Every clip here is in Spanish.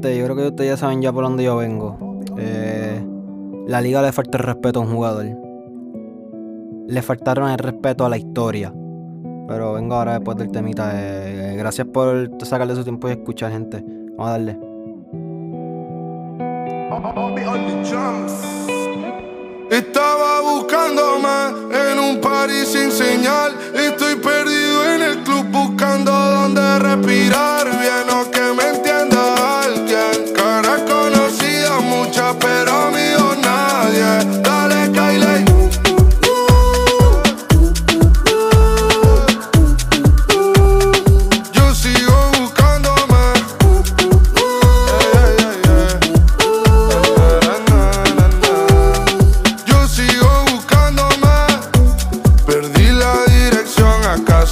yo creo que ustedes ya saben ya por dónde yo vengo. Eh, la liga le falta el respeto a un jugador. Le faltaron el respeto a la historia. Pero vengo ahora después del temita. Eh, gracias por sacarle su tiempo y escuchar, gente. Vamos a darle. Estaba buscándome en un party sin señal. Estoy perdido en el club buscando dónde respirar. Bien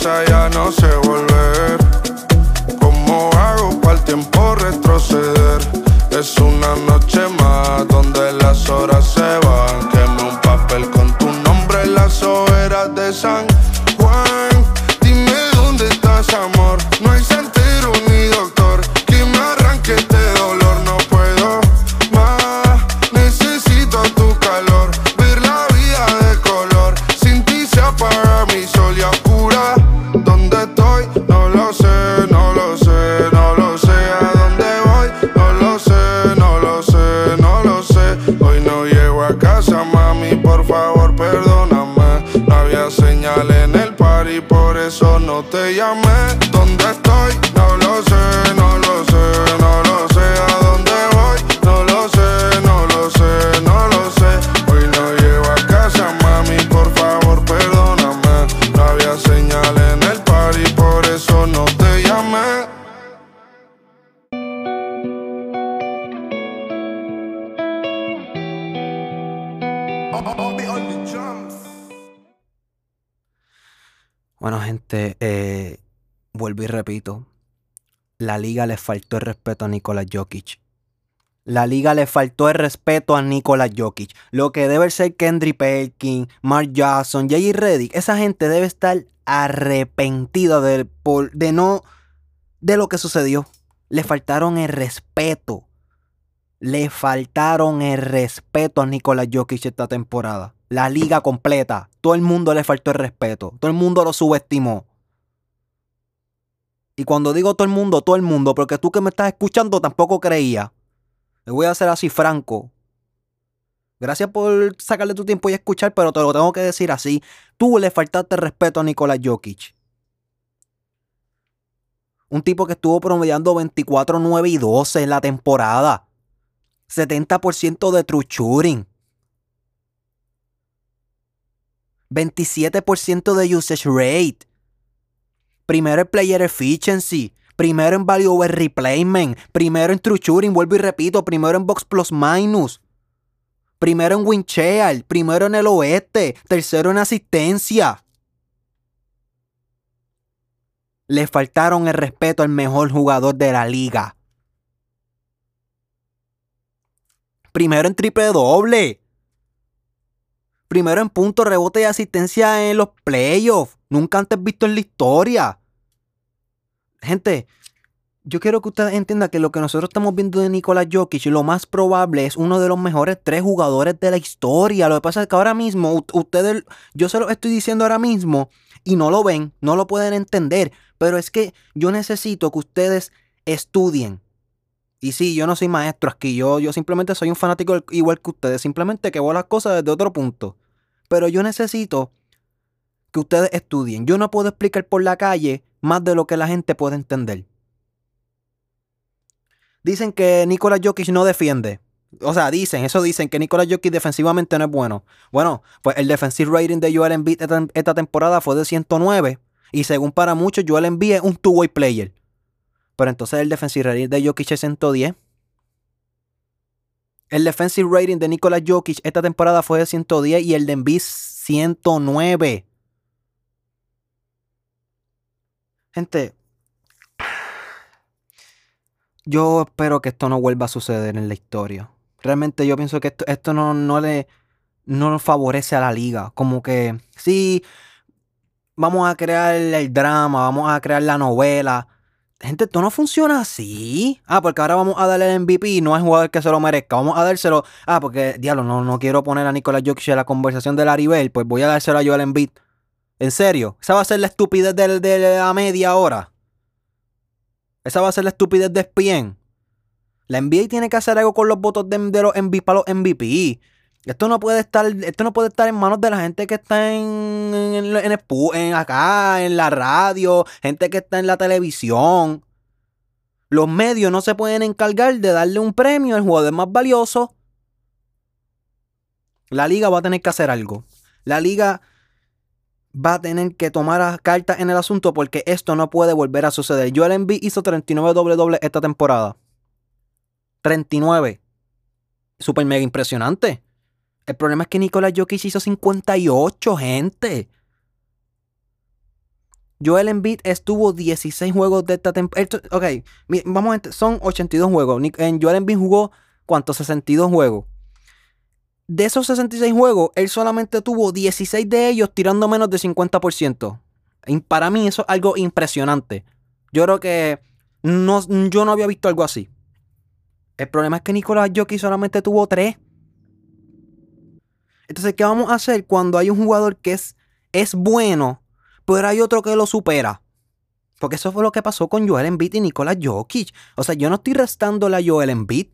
casa, ya no sé volver. ¿Cómo hago para el tiempo retroceder? Es una noche más donde las horas se van. Quemé un papel con tu nombre en las hogueras de San Juan. Dime dónde estás, amor. No hay santero Bueno, gente, eh, vuelvo y repito. La liga le faltó el respeto a Nikola Jokic. La liga le faltó el respeto a Nikola Jokic. Lo que debe ser Kendrick Perkins, Mark Jackson, J.J. Reddick, esa gente debe estar arrepentida de, de no de lo que sucedió. Le faltaron el respeto. Le faltaron el respeto a Nikola Jokic esta temporada. La liga completa. Todo el mundo le faltó el respeto. Todo el mundo lo subestimó. Y cuando digo todo el mundo, todo el mundo, porque tú que me estás escuchando tampoco creía. Me voy a hacer así franco. Gracias por sacarle tu tiempo y escuchar, pero te lo tengo que decir así. Tú le faltaste el respeto a Nikola Jokic. Un tipo que estuvo promediando 24, 9 y 12 en la temporada. 70% de true shooting. 27% de usage rate. Primero en player efficiency. Primero en value over replacement. Primero en true shooting. Vuelvo y repito. Primero en box plus minus. Primero en win share. Primero en el oeste. Tercero en asistencia. Le faltaron el respeto al mejor jugador de la liga. Primero en triple doble. Primero en punto, rebote y asistencia en los playoffs. Nunca antes visto en la historia. Gente, yo quiero que ustedes entiendan que lo que nosotros estamos viendo de Nikola Jokic, lo más probable es uno de los mejores tres jugadores de la historia. Lo que pasa es que ahora mismo, ustedes, yo se lo estoy diciendo ahora mismo y no lo ven, no lo pueden entender. Pero es que yo necesito que ustedes estudien. Y sí, yo no soy maestro aquí, yo, yo simplemente soy un fanático igual que ustedes, simplemente que veo las cosas desde otro punto. Pero yo necesito que ustedes estudien. Yo no puedo explicar por la calle más de lo que la gente puede entender. Dicen que Nikola Jokic no defiende. O sea, dicen, eso dicen que Nikola Jokic defensivamente no es bueno. Bueno, pues el defensive rating de Joel Embiid esta, esta temporada fue de 109. Y según para muchos, Joel Embiid es un two-way player. Pero entonces el defensive rating de Jokic es 110. El defensive rating de Nikola Jokic esta temporada fue de 110 y el de Embiid 109. Gente, yo espero que esto no vuelva a suceder en la historia. Realmente yo pienso que esto, esto no, no le no favorece a la liga. Como que sí, vamos a crear el drama, vamos a crear la novela. Gente, esto no funciona así. Ah, porque ahora vamos a darle el MVP y no al jugador que se lo merezca. Vamos a dárselo. Ah, porque, diablo, no, no quiero poner a Nicolás Jokic en la conversación de Larry Bell. Pues voy a dárselo a Joel Embiid. ¿En serio? ¿Esa va a ser la estupidez de, de la media hora? ¿Esa va a ser la estupidez de ESPN? La NBA tiene que hacer algo con los votos de, de los MVP para los MVP. Esto no puede estar, esto no puede estar en manos de la gente que está en, en, en, acá, en la radio, gente que está en la televisión. Los medios no se pueden encargar de darle un premio al jugador más valioso. La liga va a tener que hacer algo. La liga va a tener que tomar cartas en el asunto porque esto no puede volver a suceder. Joel Embiid hizo 39 doble esta temporada. 39. Super mega impresionante. El problema es que Nicolás Jokic hizo 58, gente. Joel Embiid estuvo 16 juegos de esta temporada. Ok, vamos a son 82 juegos. En Joel Embiid jugó, ¿cuántos? 62 juegos. De esos 66 juegos, él solamente tuvo 16 de ellos tirando menos de 50%. Y para mí eso es algo impresionante. Yo creo que no, yo no había visto algo así. El problema es que Nicolás Jokic solamente tuvo 3. Entonces, ¿qué vamos a hacer cuando hay un jugador que es, es bueno, pero hay otro que lo supera? Porque eso fue lo que pasó con Joel Embiid y Nicolás Jokic. O sea, yo no estoy restándole a Joel Embiid.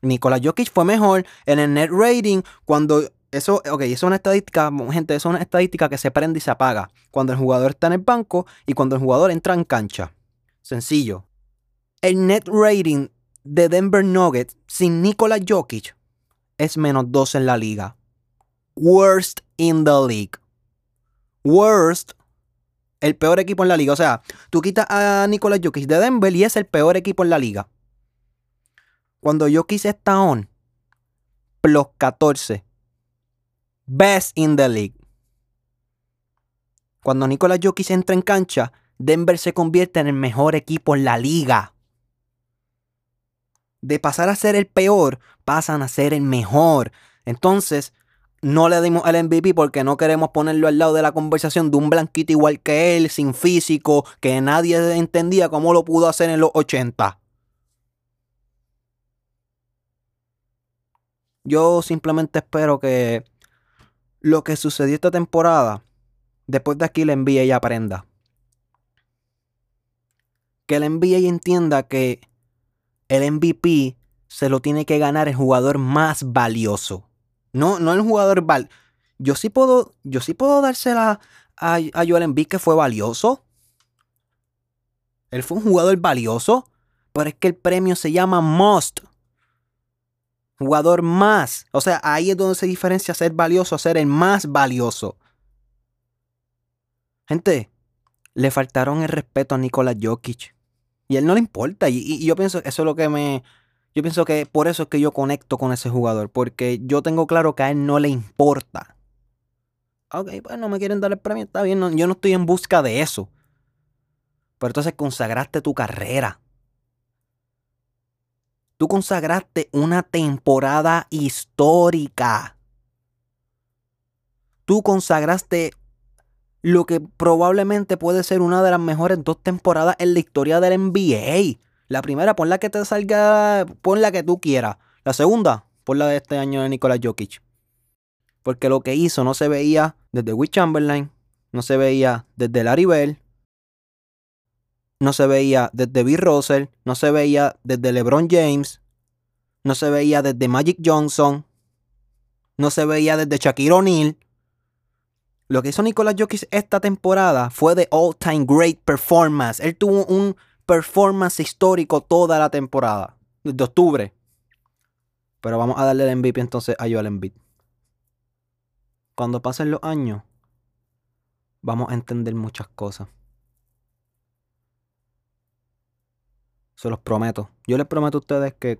Nicolás Jokic fue mejor en el net rating cuando eso, ok, eso es una estadística, gente, eso es una estadística que se prende y se apaga cuando el jugador está en el banco y cuando el jugador entra en cancha. Sencillo. El net rating de Denver Nuggets sin Nicolás Jokic es menos 2 en la liga worst in the league. Worst, el peor equipo en la liga. O sea, tú quitas a Nicolás Jokic de Denver y es el peor equipo en la liga. Cuando Jokic está on, plus 14. Best in the league. Cuando Nicolás Jokic entra en cancha, Denver se convierte en el mejor equipo en la liga. De pasar a ser el peor, pasan a ser el mejor. Entonces, no le dimos el MVP porque no queremos ponerlo al lado de la conversación de un blanquito igual que él, sin físico, que nadie entendía cómo lo pudo hacer en los 80. Yo simplemente espero que lo que sucedió esta temporada, después de aquí le envíe y aprenda. Que le envíe y entienda que el MVP se lo tiene que ganar el jugador más valioso. No, no el jugador val. Yo sí puedo, yo sí puedo dársela a, a Joel Embiid que fue valioso. Él fue un jugador valioso, pero es que el premio se llama Most. Jugador más. O sea, ahí es donde se diferencia ser valioso a ser el más valioso. Gente, le faltaron el respeto a Nikola Jokic. Y a él no le importa. Y, y, yo pienso que eso es lo que me, yo pienso que por eso es que yo conecto con ese jugador, porque yo tengo claro que a él no le importa. Ok, pues no me quieren dar el premio, está bien, yo no estoy en busca de eso. Pero entonces consagraste tu carrera. Tú consagraste una temporada histórica. Tú consagraste lo que probablemente puede ser una de las mejores dos temporadas en la historia del NBA. La primera, pon la que te salga, pon la que tú quieras. La segunda, pon la de este año de Nicolás Jokic. Porque lo que hizo no se veía desde Will Chamberlain, no se veía desde Larry Bell, no se veía desde Bill Russell, no se veía desde LeBron James, no se veía desde Magic Johnson, no se veía desde Shaquille O'Neal. Lo que hizo Nicolás Jokic esta temporada fue de all-time great performance. Él tuvo un performance histórico toda la temporada, desde octubre. Pero vamos a darle el MVP entonces a Joel Embiid. Cuando pasen los años, vamos a entender muchas cosas. Se los prometo. Yo les prometo a ustedes que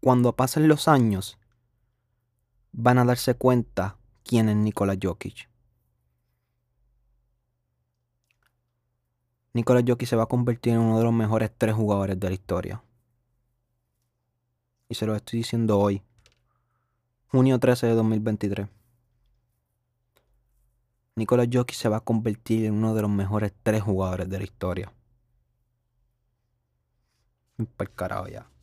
cuando pasen los años, van a darse cuenta quién es Nikola Jokic. Nicolás Jokic se va a convertir en uno de los mejores tres jugadores de la historia. Y se lo estoy diciendo hoy, junio 13 de 2023. Nicolás Jokic se va a convertir en uno de los mejores tres jugadores de la historia. Para carajo ya.